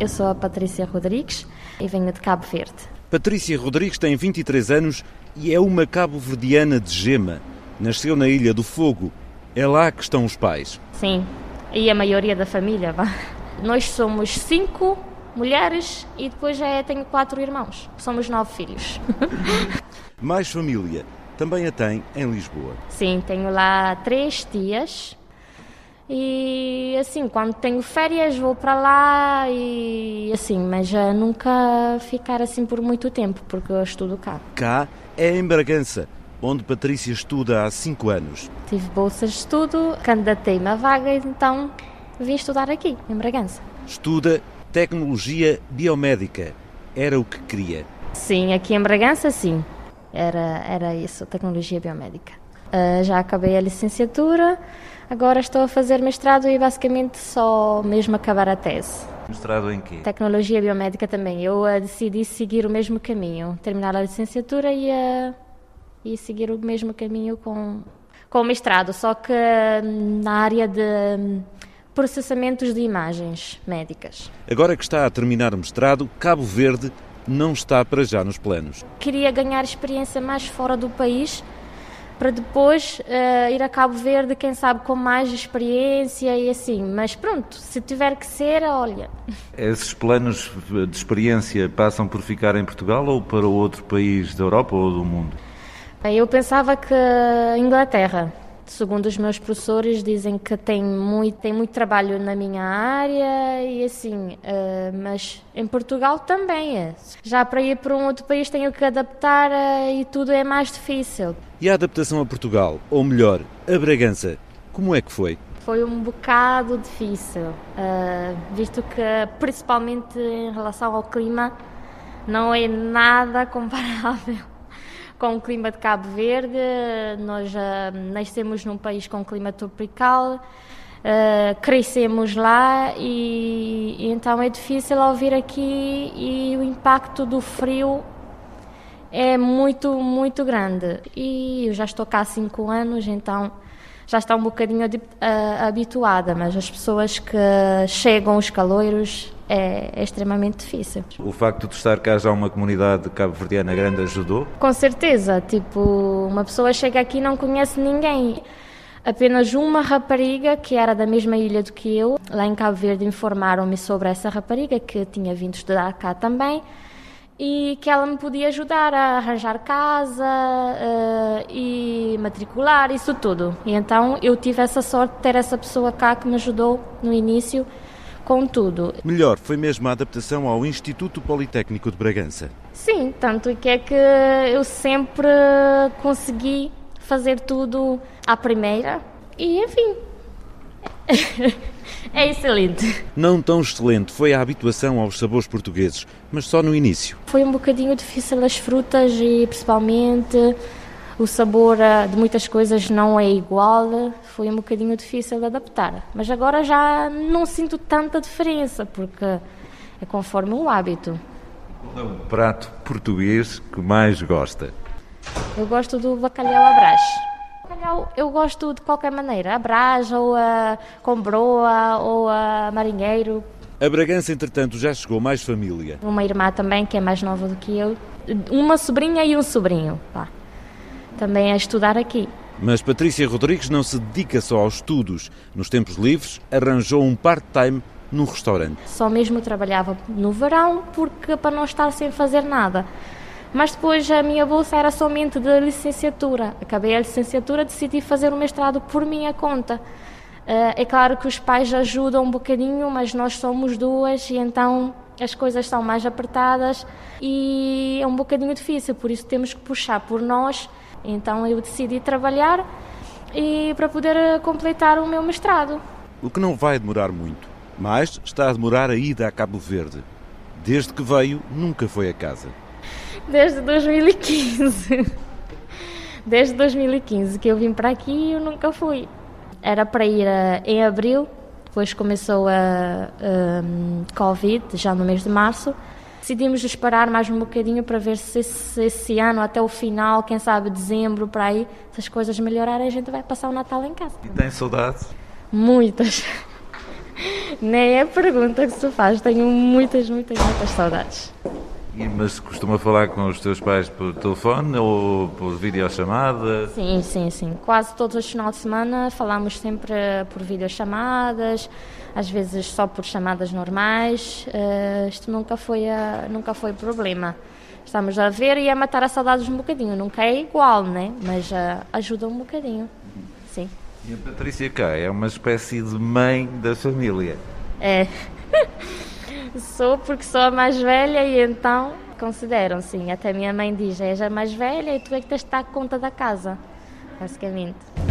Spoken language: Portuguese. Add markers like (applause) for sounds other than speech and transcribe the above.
eu sou a Patrícia Rodrigues e venho de Cabo Verde. Patrícia Rodrigues tem 23 anos e é uma cabo-verdiana de gema. Nasceu na Ilha do Fogo. É lá que estão os pais. Sim, e a maioria da família. Vá. Nós somos cinco mulheres e depois já tenho quatro irmãos. Somos nove filhos. (laughs) Mais família também a tem em Lisboa. Sim, tenho lá três tias. E assim, quando tenho férias vou para lá e assim, mas já nunca ficar assim por muito tempo, porque eu estudo cá. Cá é em Bragança, onde Patrícia estuda há cinco anos. Tive bolsas de estudo, candidatei-me à vaga, então vim estudar aqui, em Bragança. Estuda tecnologia biomédica. Era o que queria. Sim, aqui em Bragança, sim. Era, era isso, tecnologia biomédica. Uh, já acabei a licenciatura, agora estou a fazer mestrado e basicamente só mesmo acabar a tese. Mestrado em quê? Tecnologia biomédica também. Eu uh, decidi seguir o mesmo caminho, terminar a licenciatura e, uh, e seguir o mesmo caminho com, com o mestrado, só que na área de um, processamentos de imagens médicas. Agora que está a terminar o mestrado, Cabo Verde não está para já nos planos. Queria ganhar experiência mais fora do país para depois uh, ir a Cabo Verde, quem sabe com mais experiência e assim. Mas pronto, se tiver que ser, olha. Esses planos de experiência passam por ficar em Portugal ou para outro país da Europa ou do mundo? Eu pensava que Inglaterra. Segundo os meus professores, dizem que tem muito, tem muito trabalho na minha área e assim, uh, mas em Portugal também é. Já para ir para um outro país tenho que adaptar uh, e tudo é mais difícil. E a adaptação a Portugal, ou melhor, a Bragança, como é que foi? Foi um bocado difícil, uh, visto que, principalmente em relação ao clima, não é nada (laughs) comparável com o clima de Cabo Verde. Nós uh, nascemos num país com clima tropical, uh, crescemos lá e, e, então é difícil ao vir aqui e o impacto do frio é muito, muito grande. E eu já estou cá há cinco anos, então já está um bocadinho uh, habituada, mas as pessoas que chegam, os caloiros, é, é, extremamente difícil. O facto de estar cá já uma comunidade cabo-verdiana grande ajudou? Com certeza, tipo, uma pessoa chega aqui e não conhece ninguém. Apenas uma rapariga que era da mesma ilha do que eu, lá em Cabo Verde, informaram-me sobre essa rapariga que tinha vindo estudar cá também e que ela me podia ajudar a arranjar casa uh, e matricular, isso tudo. E então eu tive essa sorte de ter essa pessoa cá que me ajudou no início com tudo. Melhor foi mesmo a adaptação ao Instituto Politécnico de Bragança. Sim, tanto que é que eu sempre consegui fazer tudo à primeira e enfim. (laughs) é excelente. Não tão excelente foi a habituação aos sabores portugueses, mas só no início. Foi um bocadinho difícil as frutas e principalmente o sabor eh, de muitas coisas não é igual, foi um bocadinho difícil de adaptar. Mas agora já não sinto tanta diferença, porque é conforme o hábito. Qual é o prato português que mais gosta? Eu gosto do bacalhau à brás. Bacalhau eu gosto de qualquer maneira, a brás, ou a com broa, ou a marinheiro. A Bragança, entretanto, já chegou mais família. Uma irmã também, que é mais nova do que eu. Uma sobrinha e um sobrinho. Também a estudar aqui. Mas Patrícia Rodrigues não se dedica só aos estudos. Nos tempos livres, arranjou um part-time num restaurante. Só mesmo trabalhava no verão porque para não estar sem fazer nada. Mas depois a minha bolsa era somente de licenciatura. Acabei a licenciatura, decidi fazer o mestrado por minha conta. Eh, é claro que os pais ajudam um bocadinho, mas nós somos duas e então as coisas são mais apertadas e é um bocadinho difícil, por isso temos que puxar por nós então eu decidi trabalhar e para poder eh, completar o meu mestrado. O que não vai demorar muito, mas está a demorar a ida a Cabo Verde. Desde que veio, nunca foi a casa. Desde 2015. Desde 2015 que eu vim para aqui e eu nunca fui. Era para ir a, eh, em abril, depois começou a, a, a Covid, já no mês de março, decidimos esperar mais um bocadinho para ver se esse, esse, ano, até o final, quem sabe dezembro, para aí, se as coisas melhorarem, a gente vai passar o Natal em casa. E tem saudades? Muitas. (laughs) Nem é pergunta que se faz, tenho muitas, muitas, muitas saudades. Mas costuma falar com os teus pais por telefone ou por videochamada? Sim, sim, sim. Quase todos os finais de semana falamos sempre por videochamadas, às vezes só por chamadas normais. Uh, isto nunca foi, uh, nunca foi problema. Estamos a ver e a matar a saudades um bocadinho. Nunca é igual, né? Mas uh, ajuda um bocadinho. Sim. E a Patrícia cá é uma espécie de mãe da família. É. (laughs) sou porque sou a mais velha e então consideram, sim. Até minha mãe diz, és a mais velha e tu é que tens de estar conta da casa, basicamente.